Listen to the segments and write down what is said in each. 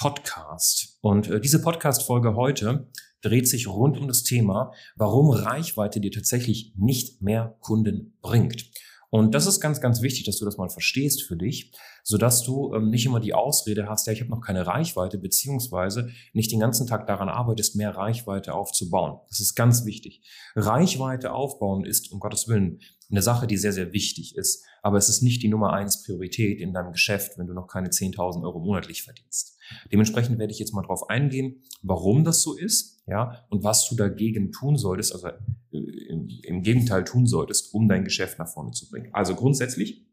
Podcast. Und äh, diese Podcast-Folge heute dreht sich rund um das Thema, warum Reichweite dir tatsächlich nicht mehr Kunden bringt. Und das ist ganz, ganz wichtig, dass du das mal verstehst für dich, sodass du ähm, nicht immer die Ausrede hast, ja, ich habe noch keine Reichweite, beziehungsweise nicht den ganzen Tag daran arbeitest, mehr Reichweite aufzubauen. Das ist ganz wichtig. Reichweite aufbauen ist, um Gottes Willen, eine Sache, die sehr, sehr wichtig ist. Aber es ist nicht die Nummer eins Priorität in deinem Geschäft, wenn du noch keine 10.000 Euro monatlich verdienst. Dementsprechend werde ich jetzt mal drauf eingehen, warum das so ist, ja, und was du dagegen tun solltest, also im, im Gegenteil tun solltest, um dein Geschäft nach vorne zu bringen. Also grundsätzlich,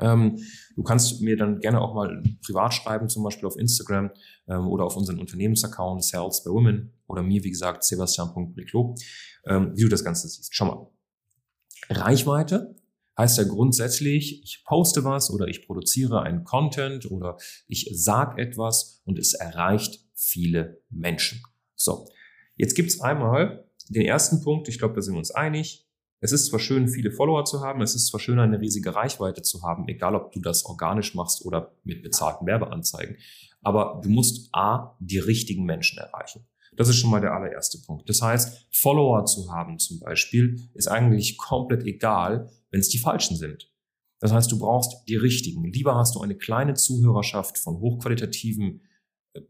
ähm, du kannst mir dann gerne auch mal privat schreiben, zum Beispiel auf Instagram ähm, oder auf unseren Unternehmensaccount Sales by Women oder mir, wie gesagt, sebastian.briclo, ähm, wie du das Ganze siehst. Schau mal. Reichweite heißt ja grundsätzlich, ich poste was oder ich produziere einen Content oder ich sag etwas und es erreicht viele Menschen. So, jetzt gibt's einmal den ersten Punkt, ich glaube, da sind wir uns einig. Es ist zwar schön, viele Follower zu haben, es ist zwar schön, eine riesige Reichweite zu haben, egal ob du das organisch machst oder mit bezahlten Werbeanzeigen, aber du musst A, die richtigen Menschen erreichen. Das ist schon mal der allererste Punkt. Das heißt, Follower zu haben zum Beispiel ist eigentlich komplett egal, wenn es die falschen sind. Das heißt, du brauchst die richtigen. Lieber hast du eine kleine Zuhörerschaft von hochqualitativen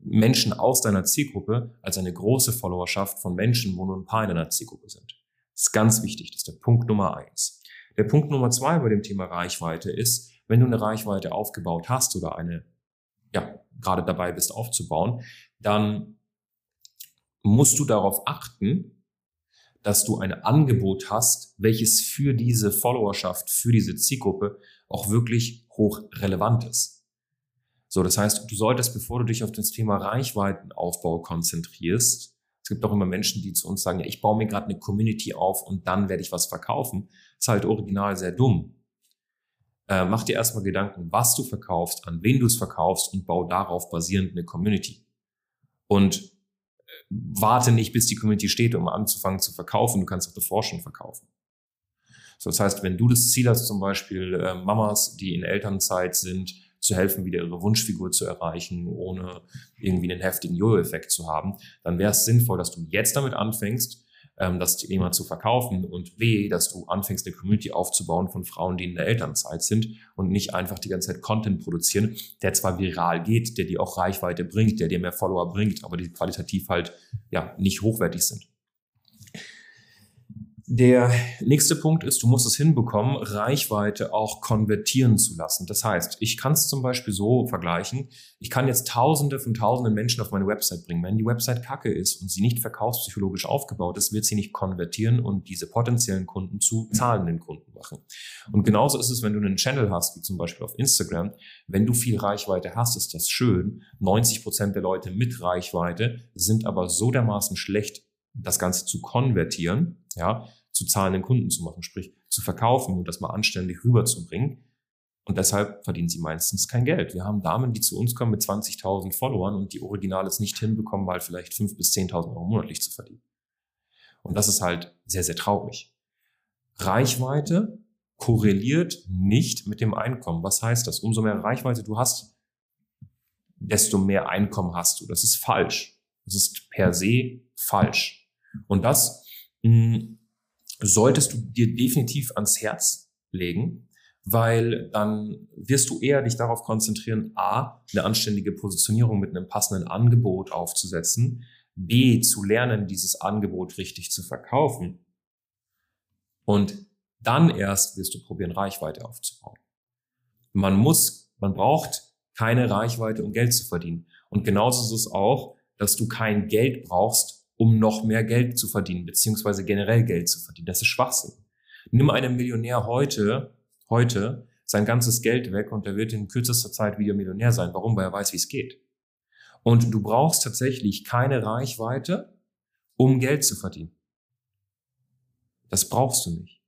Menschen aus deiner Zielgruppe als eine große Followerschaft von Menschen, wo nur ein paar in deiner Zielgruppe sind. Das ist ganz wichtig. Das ist der Punkt Nummer eins. Der Punkt Nummer zwei bei dem Thema Reichweite ist, wenn du eine Reichweite aufgebaut hast oder eine, ja, gerade dabei bist aufzubauen, dann musst du darauf achten, dass du ein Angebot hast, welches für diese Followerschaft, für diese Zielgruppe auch wirklich hoch relevant ist. So, das heißt, du solltest, bevor du dich auf das Thema Reichweitenaufbau konzentrierst, es gibt auch immer Menschen, die zu uns sagen, ja, ich baue mir gerade eine Community auf und dann werde ich was verkaufen. Das ist halt original sehr dumm. Äh, mach dir erstmal Gedanken, was du verkaufst, an wen du es verkaufst und bau darauf basierend eine Community. Und warte nicht, bis die Community steht, um anzufangen zu verkaufen. Du kannst auch davor schon verkaufen. So, das heißt, wenn du das Ziel hast, zum Beispiel äh, Mamas, die in Elternzeit sind, zu helfen, wieder ihre Wunschfigur zu erreichen, ohne irgendwie einen heftigen Jojo-Effekt zu haben, dann wäre es sinnvoll, dass du jetzt damit anfängst, ähm, das Thema zu verkaufen und B, dass du anfängst, eine Community aufzubauen von Frauen, die in der Elternzeit sind und nicht einfach die ganze Zeit Content produzieren, der zwar viral geht, der dir auch Reichweite bringt, der dir mehr Follower bringt, aber die qualitativ halt ja nicht hochwertig sind. Der nächste Punkt ist, du musst es hinbekommen, Reichweite auch konvertieren zu lassen. Das heißt, ich kann es zum Beispiel so vergleichen, ich kann jetzt Tausende von Tausenden Menschen auf meine Website bringen. Wenn die Website kacke ist und sie nicht verkaufspsychologisch aufgebaut ist, wird sie nicht konvertieren und diese potenziellen Kunden zu zahlenden Kunden machen. Und genauso ist es, wenn du einen Channel hast, wie zum Beispiel auf Instagram. Wenn du viel Reichweite hast, ist das schön. 90 Prozent der Leute mit Reichweite sind aber so dermaßen schlecht das Ganze zu konvertieren, ja, zu zahlenden Kunden zu machen, sprich zu verkaufen und das mal anständig rüberzubringen. Und deshalb verdienen sie meistens kein Geld. Wir haben Damen, die zu uns kommen mit 20.000 Followern und die Originales nicht hinbekommen, mal vielleicht 5.000 bis 10.000 Euro monatlich zu verdienen. Und das ist halt sehr, sehr traurig. Reichweite korreliert nicht mit dem Einkommen. Was heißt das? Umso mehr Reichweite du hast, desto mehr Einkommen hast du. Das ist falsch. Das ist per se falsch. Und das mh, hm, solltest du dir definitiv ans Herz legen, weil dann wirst du eher dich darauf konzentrieren, a, eine anständige Positionierung mit einem passenden Angebot aufzusetzen, b, zu lernen, dieses Angebot richtig zu verkaufen und dann erst wirst du probieren, Reichweite aufzubauen. Man muss, man braucht keine Reichweite, um Geld zu verdienen. Und genauso ist es auch, dass du kein Geld brauchst, um noch mehr Geld zu verdienen, beziehungsweise generell Geld zu verdienen. Das ist Schwachsinn. Nimm einem Millionär heute, heute sein ganzes Geld weg und er wird in kürzester Zeit wieder Millionär sein. Warum? Weil er weiß, wie es geht. Und du brauchst tatsächlich keine Reichweite, um Geld zu verdienen. Das brauchst du nicht.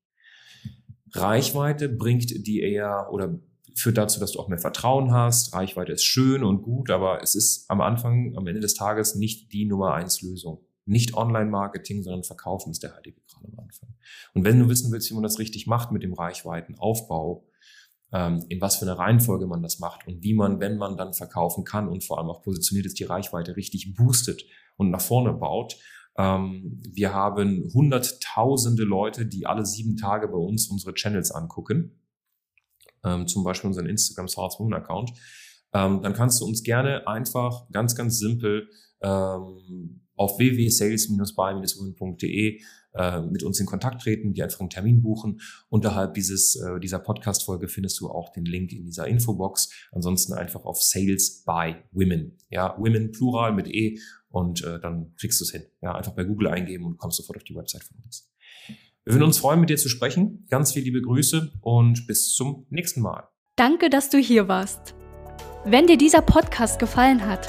Reichweite bringt dir eher oder führt dazu, dass du auch mehr Vertrauen hast. Reichweite ist schön und gut, aber es ist am Anfang, am Ende des Tages nicht die Nummer eins Lösung. Nicht Online-Marketing, sondern Verkaufen ist der heilige Kram am Anfang. Und wenn du wissen willst, wie man das richtig macht mit dem Reichweitenaufbau, ähm, in was für eine Reihenfolge man das macht und wie man, wenn man dann verkaufen kann und vor allem auch positioniert ist, die Reichweite richtig boostet und nach vorne baut. Ähm, wir haben hunderttausende Leute, die alle sieben Tage bei uns unsere Channels angucken, ähm, zum Beispiel unseren Instagram Sales Account. dann kannst du uns gerne einfach ganz, ganz simpel auf www.sales-by-women.de äh, mit uns in Kontakt treten, die einfach einen Termin buchen. Unterhalb dieses, äh, dieser Podcast-Folge findest du auch den Link in dieser Infobox. Ansonsten einfach auf Sales by Women. Ja, Women Plural mit E und äh, dann kriegst du es hin. Ja, einfach bei Google eingeben und kommst sofort auf die Website von uns. Wir würden uns freuen, mit dir zu sprechen. Ganz viele liebe Grüße und bis zum nächsten Mal. Danke, dass du hier warst. Wenn dir dieser Podcast gefallen hat,